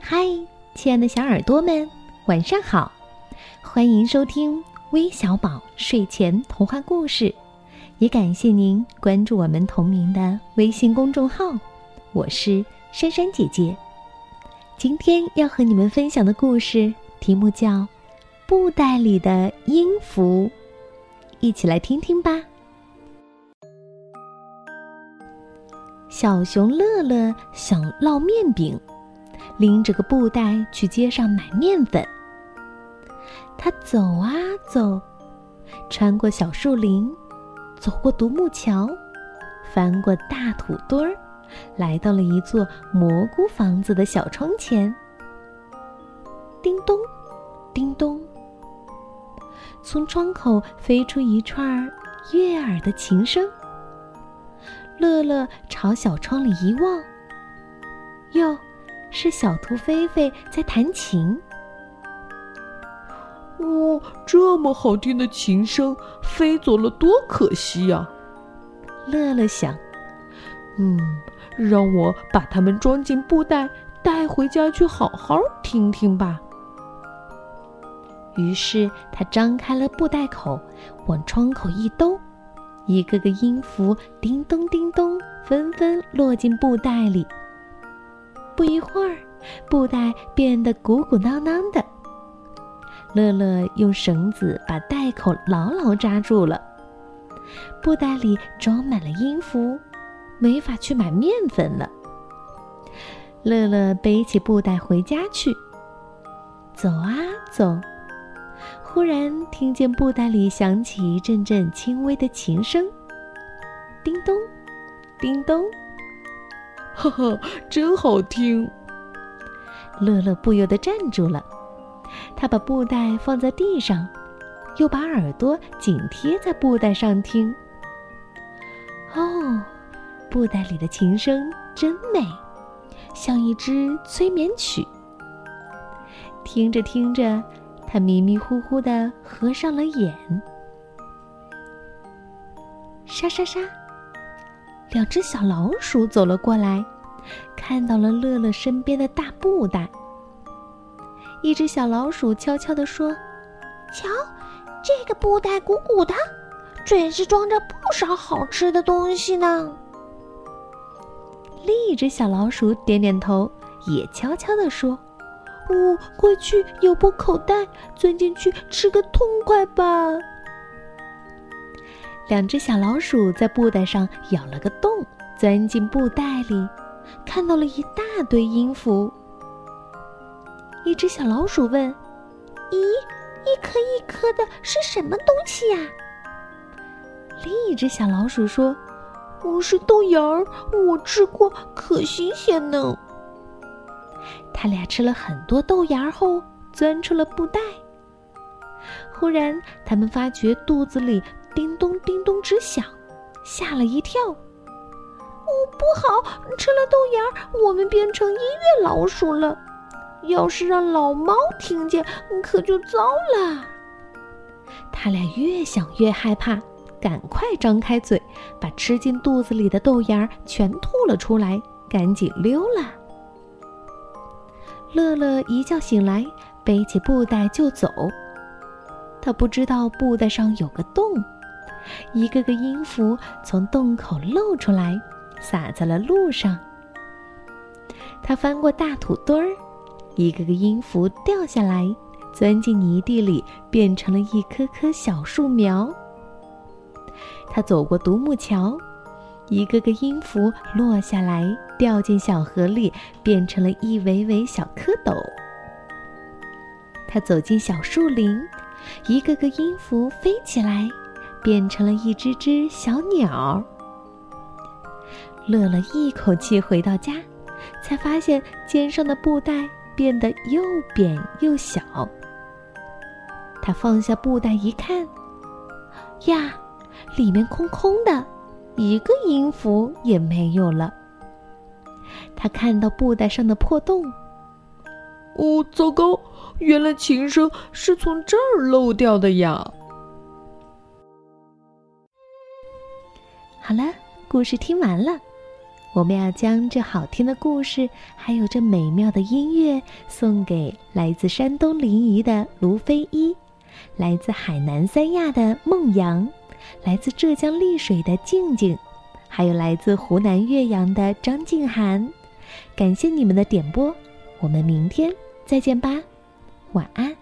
嗨，亲爱的小耳朵们，晚上好！欢迎收听微小宝睡前童话故事，也感谢您关注我们同名的微信公众号。我是珊珊姐姐，今天要和你们分享的故事题目叫《布袋里的音符》，一起来听听吧。小熊乐乐想烙面饼，拎着个布袋去街上买面粉。他走啊走，穿过小树林，走过独木桥，翻过大土堆儿，来到了一座蘑菇房子的小窗前。叮咚，叮咚，从窗口飞出一串悦耳的琴声。乐乐朝小窗里一望，哟，是小兔菲菲在弹琴。哇，这么好听的琴声，飞走了多可惜呀！乐乐想，嗯，让我把它们装进布袋，带回家去好好听听吧。于是他张开了布袋口，往窗口一兜。一个个音符，叮咚叮咚，纷纷落进布袋里。不一会儿，布袋变得鼓鼓囊囊的。乐乐用绳子把袋口牢牢扎住了。布袋里装满了音符，没法去买面粉了。乐乐背起布袋回家去。走啊走。忽然听见布袋里响起一阵阵轻微的琴声，叮咚，叮咚，哈哈，真好听！乐乐不由得站住了，他把布袋放在地上，又把耳朵紧贴在布袋上听。哦，布袋里的琴声真美，像一支催眠曲。听着听着。他迷迷糊糊的合上了眼。沙沙沙，两只小老鼠走了过来，看到了乐乐身边的大布袋。一只小老鼠悄悄地说：“瞧，这个布袋鼓鼓的，准是装着不少好吃的东西呢。”另一只小老鼠点点头，也悄悄地说。哦，快去咬破口袋，钻进去吃个痛快吧！两只小老鼠在布袋上咬了个洞，钻进布袋里，看到了一大堆音符。一只小老鼠问：“咦，一颗一颗的是什么东西呀？”另一只小老鼠说：“我，是豆芽儿，我吃过，可新鲜呢。”他俩吃了很多豆芽后，钻出了布袋。忽然，他们发觉肚子里叮咚叮咚直响，吓了一跳。哦，不好！吃了豆芽，我们变成音乐老鼠了。要是让老猫听见，可就糟了。他俩越想越害怕，赶快张开嘴，把吃进肚子里的豆芽全吐了出来，赶紧溜了。乐乐一觉醒来，背起布袋就走。他不知道布袋上有个洞，一个个音符从洞口露出来，洒在了路上。他翻过大土堆儿，一个个音符掉下来，钻进泥地里，变成了一棵棵小树苗。他走过独木桥。一个个音符落下来，掉进小河里，变成了一尾尾小蝌蚪。他走进小树林，一个个音符飞起来，变成了一只只小鸟。乐乐一口气回到家，才发现肩上的布袋变得又扁又小。他放下布袋一看，呀，里面空空的。一个音符也没有了。他看到布袋上的破洞。哦，糟糕！原来琴声是从这儿漏掉的呀。好了，故事听完了，我们要将这好听的故事，还有这美妙的音乐，送给来自山东临沂的卢飞一，来自海南三亚的孟阳，来自浙江丽水的静静，还有来自湖南岳阳的张静涵。感谢你们的点播，我们明天再见吧，晚安。